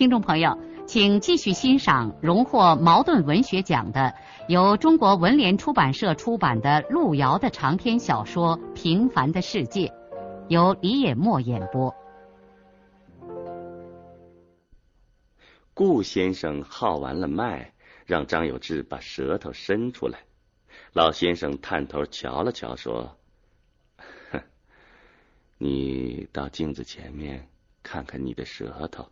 听众朋友，请继续欣赏荣获茅盾文学奖的、由中国文联出版社出版的路遥的长篇小说《平凡的世界》，由李野墨演播。顾先生号完了脉，让张有志把舌头伸出来。老先生探头瞧了瞧，说：“哼，你到镜子前面看看你的舌头。”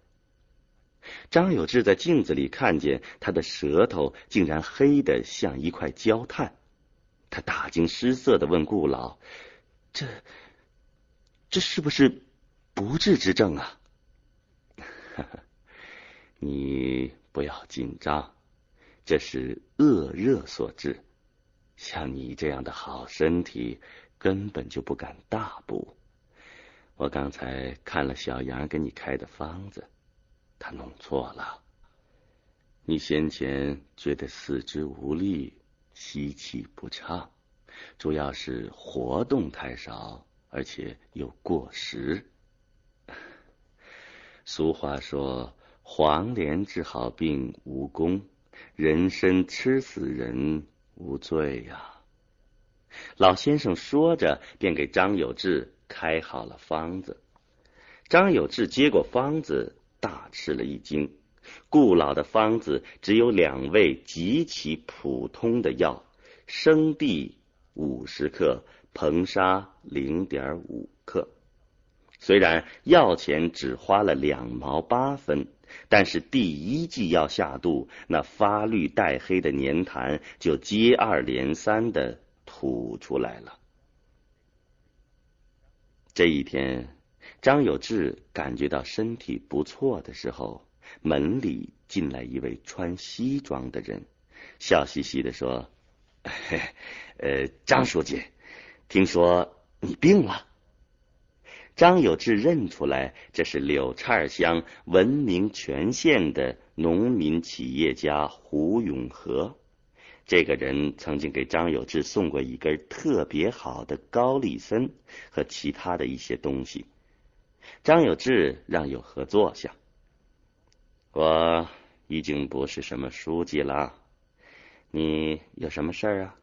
张有志在镜子里看见他的舌头竟然黑的像一块焦炭，他大惊失色的问顾老：“这这是不是不治之症啊？” 你不要紧张，这是恶热所致。像你这样的好身体，根本就不敢大补。我刚才看了小杨给你开的方子。他弄错了。你先前觉得四肢无力、吸气不畅，主要是活动太少，而且又过食。俗话说：“黄连治好病无功，人参吃死人无罪呀。”老先生说着，便给张有志开好了方子。张有志接过方子。大吃了一惊，顾老的方子只有两味极其普通的药：生地五十克，硼砂零点五克。虽然药钱只花了两毛八分，但是第一剂药下肚，那发绿带黑的粘痰就接二连三的吐出来了。这一天。张有志感觉到身体不错的时候，门里进来一位穿西装的人，笑嘻嘻的说：“ 呃，张书记，听说你病了。”张有志认出来，这是柳岔乡闻名全县的农民企业家胡永和。这个人曾经给张有志送过一根特别好的高丽参和其他的一些东西。张有志让有和坐下。我已经不是什么书记了，你有什么事儿啊？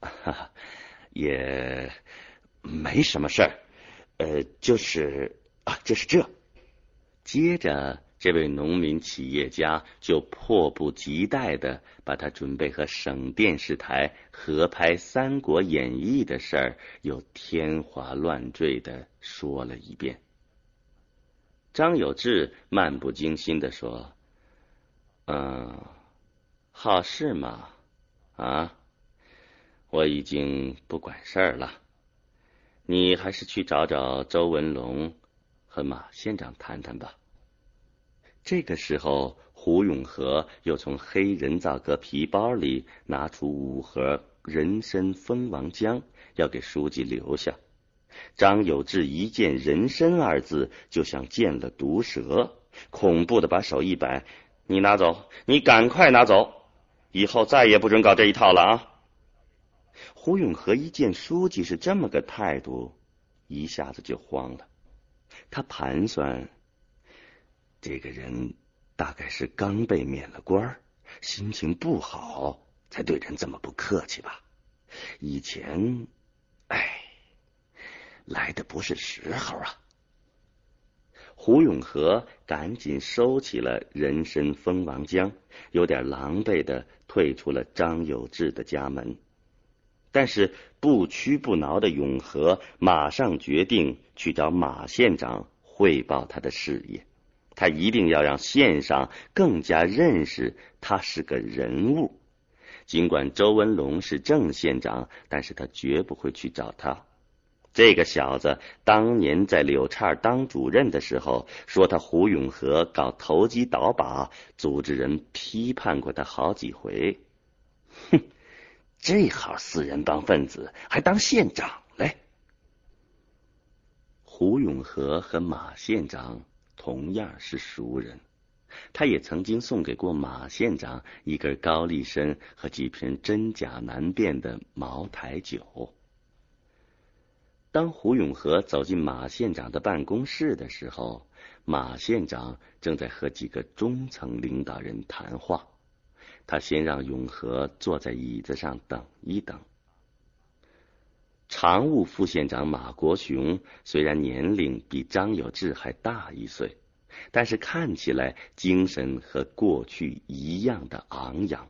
哈哈，也没什么事儿，呃，就是啊，就是这。接着，这位农民企业家就迫不及待的把他准备和省电视台合拍《三国演义》的事儿，又天花乱坠的说了一遍。张有志漫不经心的说：“嗯，好事嘛，啊，我已经不管事儿了。你还是去找找周文龙和马县长谈谈吧。”这个时候，胡永和又从黑人造革皮包里拿出五盒人参蜂王浆，要给书记留下。张有志一见“人参”二字，就像见了毒蛇，恐怖的把手一摆：“你拿走，你赶快拿走，以后再也不准搞这一套了啊！”胡永和一见书记是这么个态度，一下子就慌了。他盘算，这个人大概是刚被免了官，心情不好，才对人这么不客气吧？以前，哎。来的不是时候啊！胡永和赶紧收起了人参蜂王浆，有点狼狈的退出了张有志的家门。但是不屈不挠的永和马上决定去找马县长汇报他的事业，他一定要让县上更加认识他是个人物。尽管周文龙是郑县长，但是他绝不会去找他。这个小子当年在柳岔当主任的时候，说他胡永和搞投机倒把，组织人批判过他好几回。哼，这号四人帮分子还当县长嘞！胡永和和马县长同样是熟人，他也曾经送给过马县长一根高丽参和几瓶真假难辨的茅台酒。当胡永和走进马县长的办公室的时候，马县长正在和几个中层领导人谈话。他先让永和坐在椅子上等一等。常务副县长马国雄虽然年龄比张有志还大一岁，但是看起来精神和过去一样的昂扬。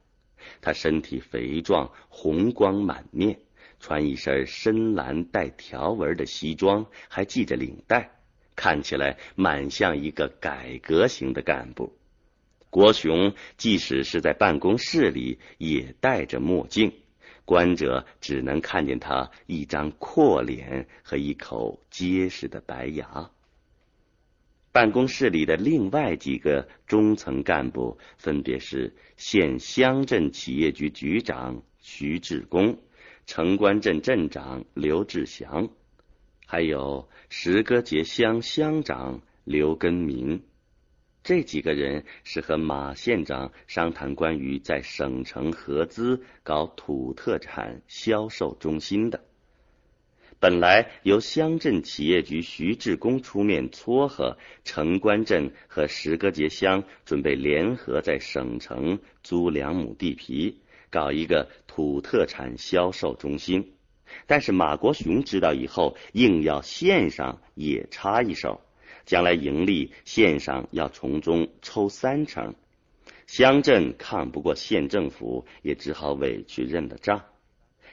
他身体肥壮，红光满面。穿一身深蓝带条纹的西装，还系着领带，看起来蛮像一个改革型的干部。国雄即使是在办公室里，也戴着墨镜，观者只能看见他一张阔脸和一口结实的白牙。办公室里的另外几个中层干部，分别是县乡镇企业局局长徐志功。城关镇镇长刘志祥，还有石歌节乡乡长刘根民，这几个人是和马县长商谈关于在省城合资搞土特产销售中心的。本来由乡镇企业局徐志功出面撮合，城关镇和石歌节乡准备联合在省城租两亩地皮。搞一个土特产销售中心，但是马国雄知道以后，硬要县上也插一手，将来盈利县上要从中抽三成。乡镇抗不过县政府，也只好委屈认了账。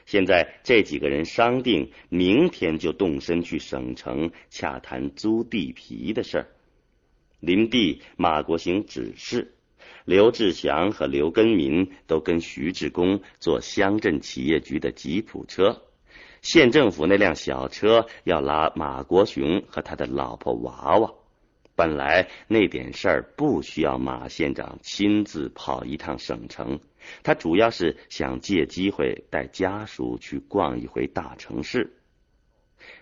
现在这几个人商定，明天就动身去省城洽谈租地皮的事儿。林地，马国兴指示。刘志祥和刘根民都跟徐志功坐乡镇企业局的吉普车，县政府那辆小车要拉马国雄和他的老婆娃娃。本来那点事儿不需要马县长亲自跑一趟省城，他主要是想借机会带家属去逛一回大城市。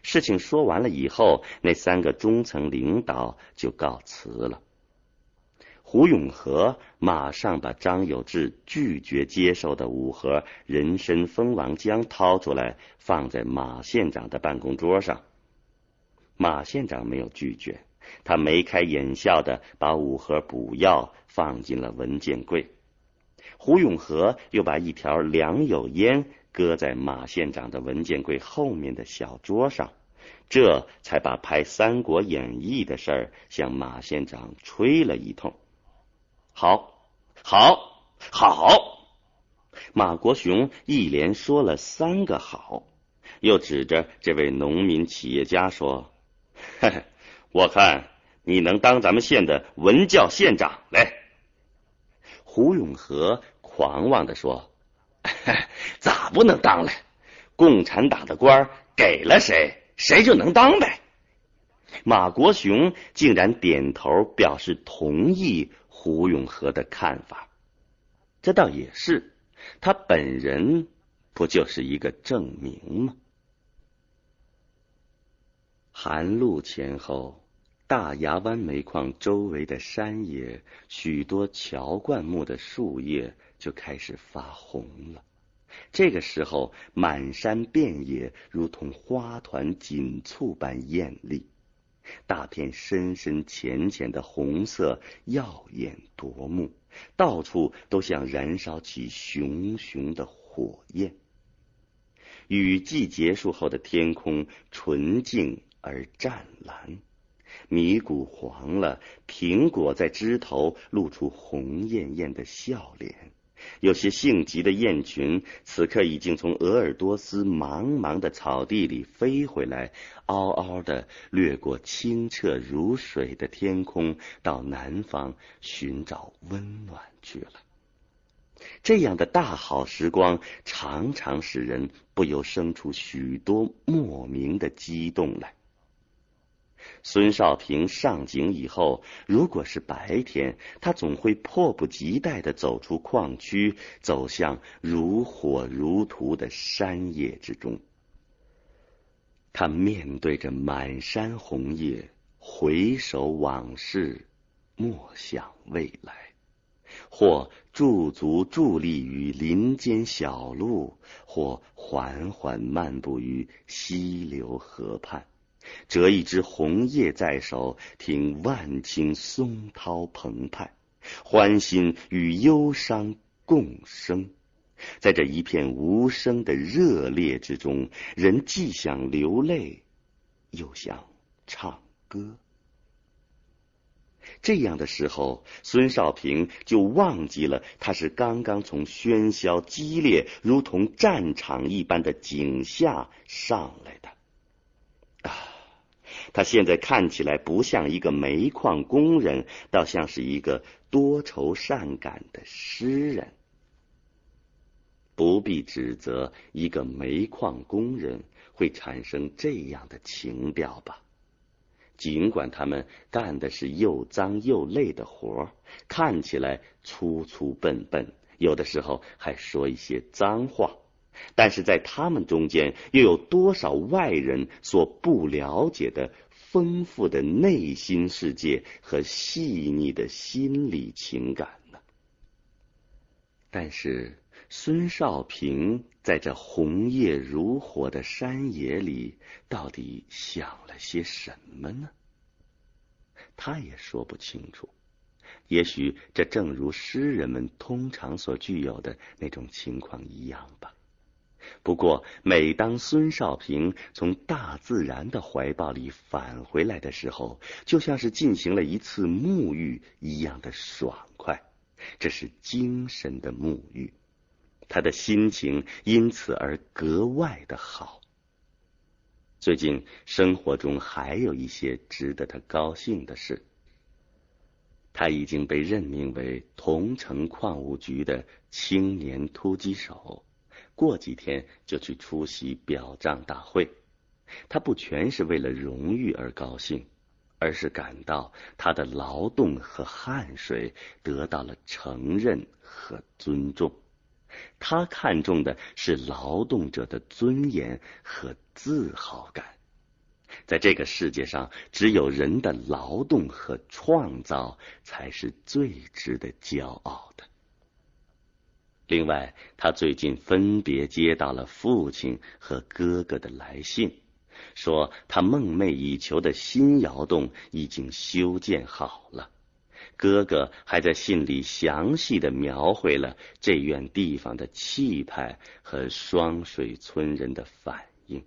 事情说完了以后，那三个中层领导就告辞了。胡永和马上把张有志拒绝接受的五盒人参蜂王浆掏出来，放在马县长的办公桌上。马县长没有拒绝，他眉开眼笑的把五盒补药放进了文件柜。胡永和又把一条良友烟搁在马县长的文件柜后面的小桌上，这才把拍《三国演义》的事儿向马县长吹了一通。好，好，好！马国雄一连说了三个好，又指着这位农民企业家说：“嘿嘿，我看你能当咱们县的文教县长来。”胡永和狂妄的说：“咋不能当嘞？共产党的官给了谁，谁就能当呗。”马国雄竟然点头表示同意。胡永和的看法，这倒也是，他本人不就是一个证明吗？寒露前后，大牙湾煤矿周围的山野，许多乔灌木的树叶就开始发红了。这个时候，满山遍野如同花团锦簇般艳丽。大片深深浅浅的红色，耀眼夺目，到处都像燃烧起熊熊的火焰。雨季结束后的天空纯净而湛蓝，米谷黄了，苹果在枝头露出红艳艳的笑脸。有些性急的雁群，此刻已经从鄂尔多斯茫茫的草地里飞回来，嗷嗷的掠过清澈如水的天空，到南方寻找温暖去了。这样的大好时光，常常使人不由生出许多莫名的激动来。孙少平上井以后，如果是白天，他总会迫不及待的走出矿区，走向如火如荼的山野之中。他面对着满山红叶，回首往事，莫想未来；或驻足伫立于林间小路，或缓缓漫步于溪流河畔。折一枝红叶在手，听万顷松涛澎湃，欢欣与忧伤共生。在这一片无声的热烈之中，人既想流泪，又想唱歌。这样的时候，孙少平就忘记了他是刚刚从喧嚣激烈、如同战场一般的井下上来的。他现在看起来不像一个煤矿工人，倒像是一个多愁善感的诗人。不必指责一个煤矿工人会产生这样的情调吧？尽管他们干的是又脏又累的活儿看起来粗粗笨笨，有的时候还说一些脏话。但是在他们中间，又有多少外人所不了解的丰富的内心世界和细腻的心理情感呢？但是孙少平在这红叶如火的山野里，到底想了些什么呢？他也说不清楚。也许这正如诗人们通常所具有的那种情况一样吧。不过，每当孙少平从大自然的怀抱里返回来的时候，就像是进行了一次沐浴一样的爽快。这是精神的沐浴，他的心情因此而格外的好。最近生活中还有一些值得他高兴的事，他已经被任命为桐城矿务局的青年突击手。过几天就去出席表彰大会，他不全是为了荣誉而高兴，而是感到他的劳动和汗水得到了承认和尊重。他看重的是劳动者的尊严和自豪感。在这个世界上，只有人的劳动和创造才是最值得骄傲的。另外，他最近分别接到了父亲和哥哥的来信，说他梦寐以求的新窑洞已经修建好了。哥哥还在信里详细的描绘了这院地方的气派和双水村人的反应。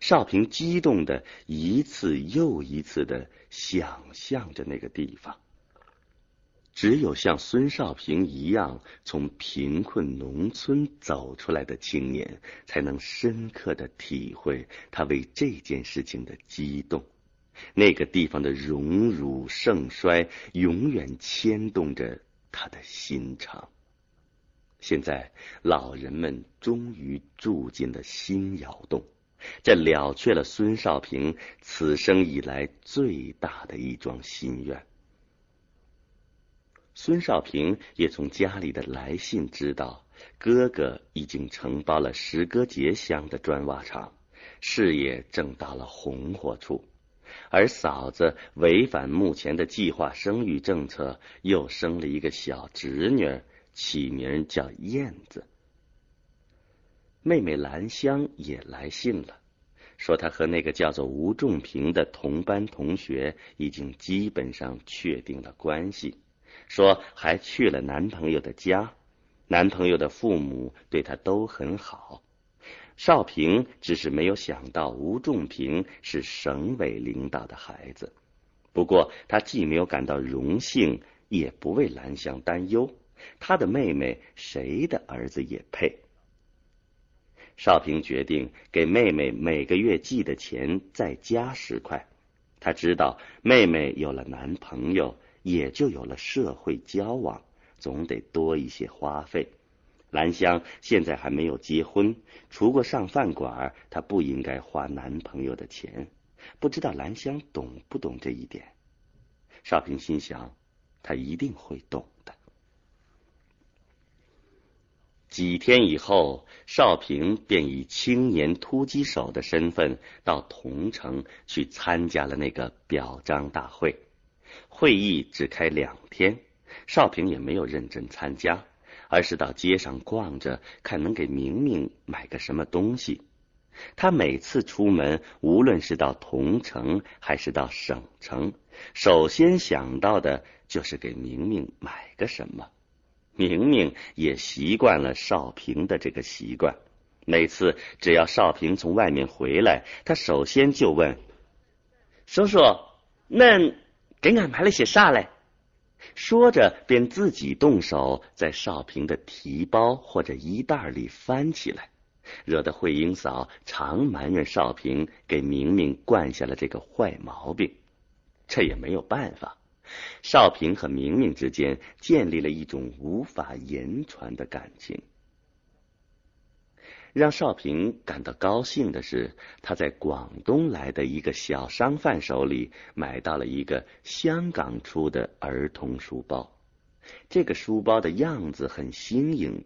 少平激动的一次又一次的想象着那个地方。只有像孙少平一样从贫困农村走出来的青年，才能深刻的体会他为这件事情的激动。那个地方的荣辱盛衰，永远牵动着他的心肠。现在，老人们终于住进了新窑洞，这了却了孙少平此生以来最大的一桩心愿。孙少平也从家里的来信知道，哥哥已经承包了石歌节乡的砖瓦厂，事业正到了红火处；而嫂子违反目前的计划生育政策，又生了一个小侄女，起名叫燕子。妹妹兰香也来信了，说她和那个叫做吴仲平的同班同学已经基本上确定了关系。说还去了男朋友的家，男朋友的父母对她都很好。少平只是没有想到吴仲平是省委领导的孩子，不过他既没有感到荣幸，也不为兰香担忧。他的妹妹谁的儿子也配。少平决定给妹妹每个月寄的钱再加十块。他知道妹妹有了男朋友。也就有了社会交往，总得多一些花费。兰香现在还没有结婚，除过上饭馆，她不应该花男朋友的钱。不知道兰香懂不懂这一点？少平心想，他一定会懂的。几天以后，少平便以青年突击手的身份到桐城去参加了那个表彰大会。会议只开两天，少平也没有认真参加，而是到街上逛着，看能给明明买个什么东西。他每次出门，无论是到同城还是到省城，首先想到的就是给明明买个什么。明明也习惯了少平的这个习惯，每次只要少平从外面回来，他首先就问：“叔叔，那给俺买了些啥嘞？”说着便自己动手在少平的提包或者衣袋里翻起来，惹得慧英嫂常埋怨少平给明明惯下了这个坏毛病。这也没有办法。少平和明明之间建立了一种无法言传的感情。让少平感到高兴的是，他在广东来的一个小商贩手里买到了一个香港出的儿童书包。这个书包的样子很新颖，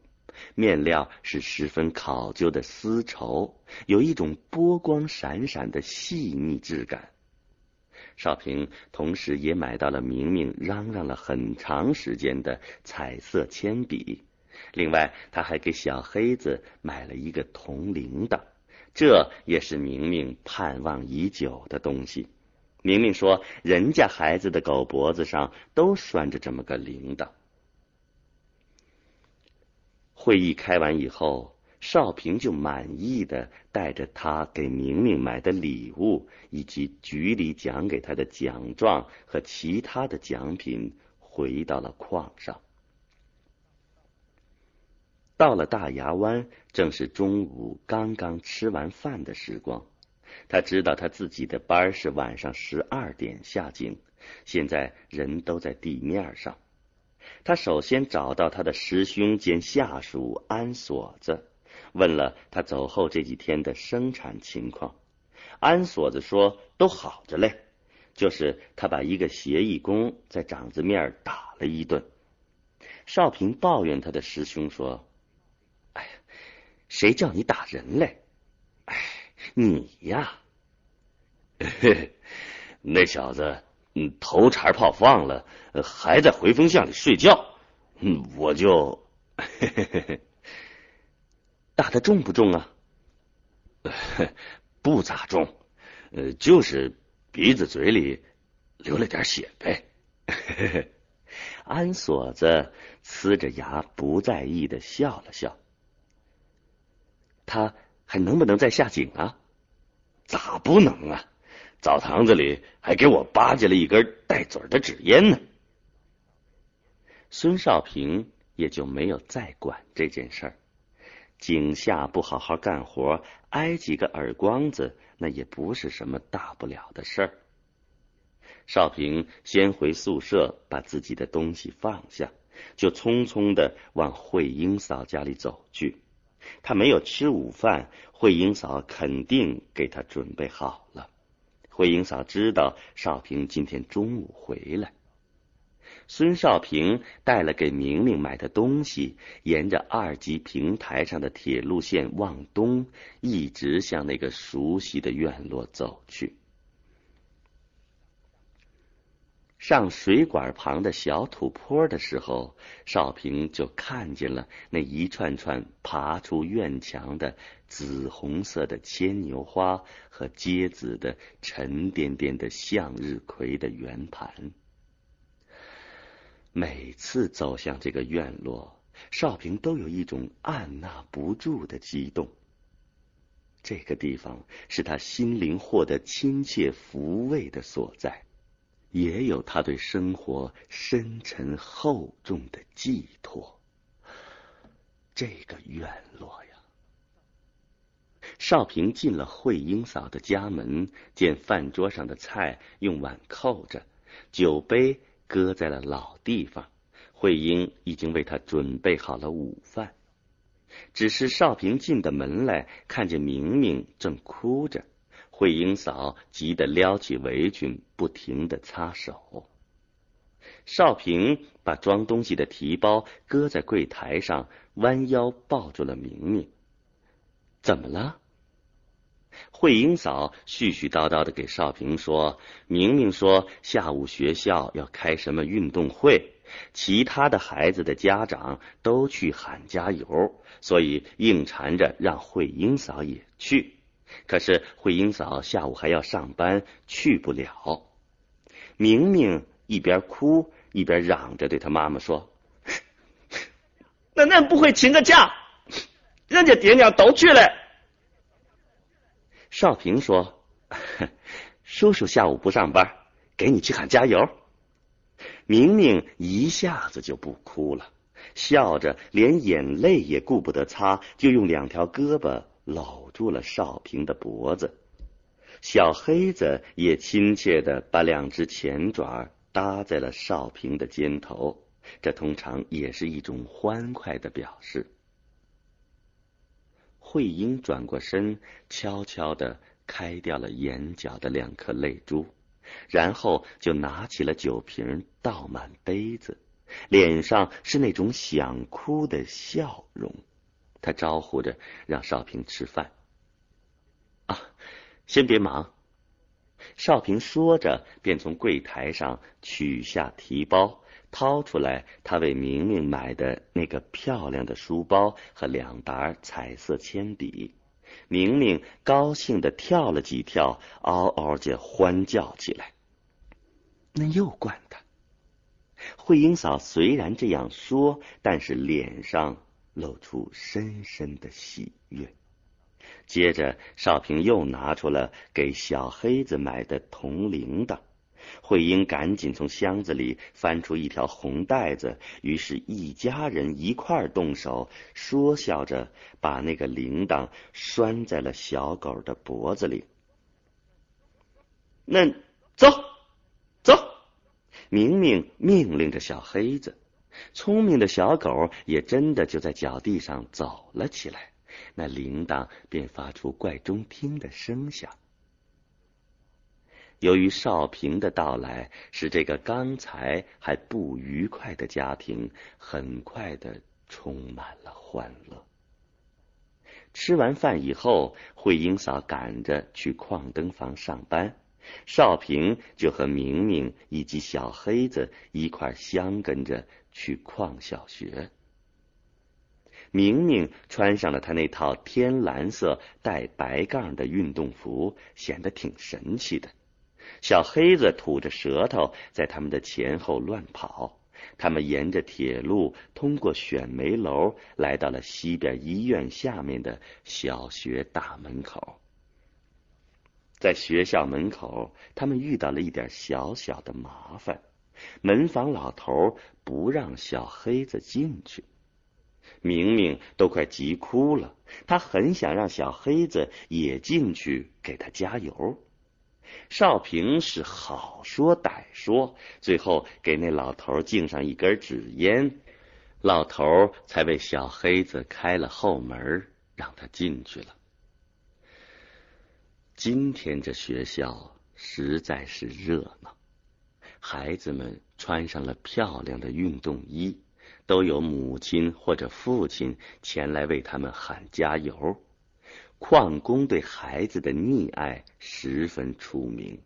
面料是十分考究的丝绸，有一种波光闪闪的细腻质感。少平同时也买到了明明嚷嚷了很长时间的彩色铅笔，另外他还给小黑子买了一个铜铃铛，这也是明明盼望已久的东西。明明说，人家孩子的狗脖子上都拴着这么个铃铛。会议开完以后。少平就满意的带着他给明明买的礼物，以及局里奖给他的奖状和其他的奖品，回到了矿上。到了大牙湾，正是中午刚刚吃完饭的时光。他知道他自己的班是晚上十二点下井，现在人都在地面上。他首先找到他的师兄兼下属安锁子。问了他走后这几天的生产情况，安锁子说都好着嘞，就是他把一个协议工在掌子面打了一顿。少平抱怨他的师兄说：“，谁叫你打人嘞？哎，你呀，那小子，嗯，头茬炮放了，还在回风巷里睡觉，嗯，我就。”嘿嘿嘿嘿。打的重不重啊？不咋重，呃，就是鼻子嘴里流了点血呗。安锁子呲着牙不在意的笑了笑。他还能不能再下井啊？咋不能啊？澡堂子里还给我巴结了一根带嘴的纸烟呢。孙少平也就没有再管这件事儿。井下不好好干活，挨几个耳光子，那也不是什么大不了的事儿。少平先回宿舍，把自己的东西放下，就匆匆的往慧英嫂家里走去。他没有吃午饭，慧英嫂肯定给他准备好了。慧英嫂知道少平今天中午回来。孙少平带了给明明买的东西，沿着二级平台上的铁路线往东，一直向那个熟悉的院落走去。上水管旁的小土坡的时候，少平就看见了那一串串爬出院墙的紫红色的牵牛花和结子的沉甸甸的向日葵的圆盘。每次走向这个院落，少平都有一种按捺不住的激动。这个地方是他心灵获得亲切抚慰的所在，也有他对生活深沉厚重的寄托。这个院落呀，少平进了慧英嫂的家门，见饭桌上的菜用碗扣着，酒杯。搁在了老地方，慧英已经为他准备好了午饭，只是少平进的门来，看见明明正哭着，慧英嫂急得撩起围裙，不停的擦手。少平把装东西的提包搁在柜台上，弯腰抱住了明明。怎么了？慧英嫂絮絮叨叨的给少平说：“明明说下午学校要开什么运动会，其他的孩子的家长都去喊加油，所以硬缠着让慧英嫂也去。可是慧英嫂下午还要上班，去不了。”明明一边哭一边嚷着对他妈妈说：“那恁不会请个假？人家爹娘都去了。”少平说：“叔叔下午不上班，给你去喊加油。”明明一下子就不哭了，笑着连眼泪也顾不得擦，就用两条胳膊搂住了少平的脖子。小黑子也亲切的把两只前爪搭在了少平的肩头，这通常也是一种欢快的表示。慧英转过身，悄悄的开掉了眼角的两颗泪珠，然后就拿起了酒瓶，倒满杯子，脸上是那种想哭的笑容。他招呼着让少平吃饭。啊，先别忙。少平说着，便从柜台上取下提包。掏出来，他为明明买的那个漂亮的书包和两沓彩色铅笔。明明高兴的跳了几跳，嗷嗷的欢叫起来。那又惯他。慧英嫂虽然这样说，但是脸上露出深深的喜悦。接着，少平又拿出了给小黑子买的铜铃铛。慧英赶紧从箱子里翻出一条红带子，于是，一家人一块儿动手，说笑着把那个铃铛拴在了小狗的脖子里。那走，走！明明命令着小黑子，聪明的小狗也真的就在脚地上走了起来，那铃铛便发出怪中听的声响。由于少平的到来，使这个刚才还不愉快的家庭很快的充满了欢乐。吃完饭以后，慧英嫂赶着去矿灯房上班，少平就和明明以及小黑子一块相跟着去矿小学。明明穿上了他那套天蓝色带白杠的运动服，显得挺神气的。小黑子吐着舌头，在他们的前后乱跑。他们沿着铁路，通过选煤楼，来到了西边医院下面的小学大门口。在学校门口，他们遇到了一点小小的麻烦。门房老头不让小黑子进去，明明都快急哭了。他很想让小黑子也进去给他加油。少平是好说歹说，最后给那老头敬上一根纸烟，老头才为小黑子开了后门，让他进去了。今天这学校实在是热闹，孩子们穿上了漂亮的运动衣，都有母亲或者父亲前来为他们喊加油。矿工对孩子的溺爱十分出名，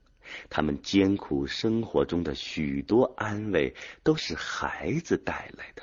他们艰苦生活中的许多安慰都是孩子带来的。